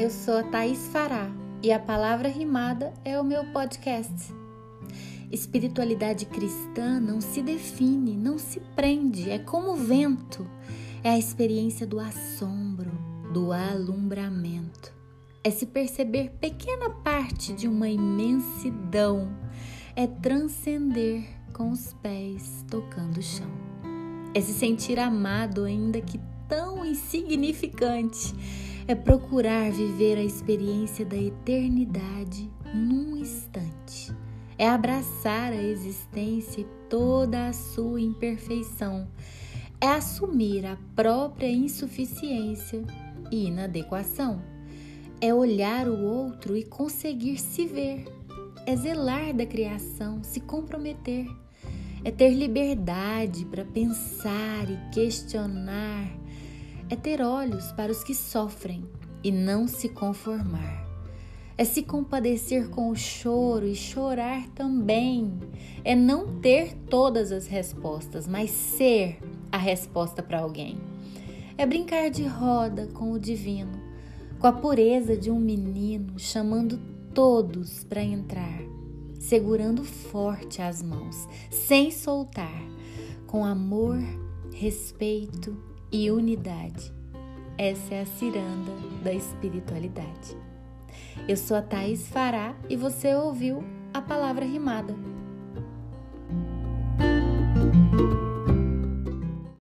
Eu sou a Thaís Fará e a palavra rimada é o meu podcast. Espiritualidade cristã não se define, não se prende, é como o vento, é a experiência do assombro, do alumbramento, é se perceber pequena parte de uma imensidão, é transcender com os pés tocando o chão, é se sentir amado, ainda que tão insignificante, é procurar viver a experiência da eternidade num instante. É abraçar a existência e toda a sua imperfeição, é assumir a própria insuficiência e inadequação, é olhar o outro e conseguir se ver, é zelar da criação, se comprometer, é ter liberdade para pensar e questionar, é ter olhos para os que sofrem e não se conformar é se compadecer com o choro e chorar também. É não ter todas as respostas, mas ser a resposta para alguém. É brincar de roda com o divino, com a pureza de um menino, chamando todos para entrar, segurando forte as mãos, sem soltar, com amor, respeito e unidade. Essa é a ciranda da espiritualidade. Eu sou a Thaís Fará e você ouviu a palavra rimada.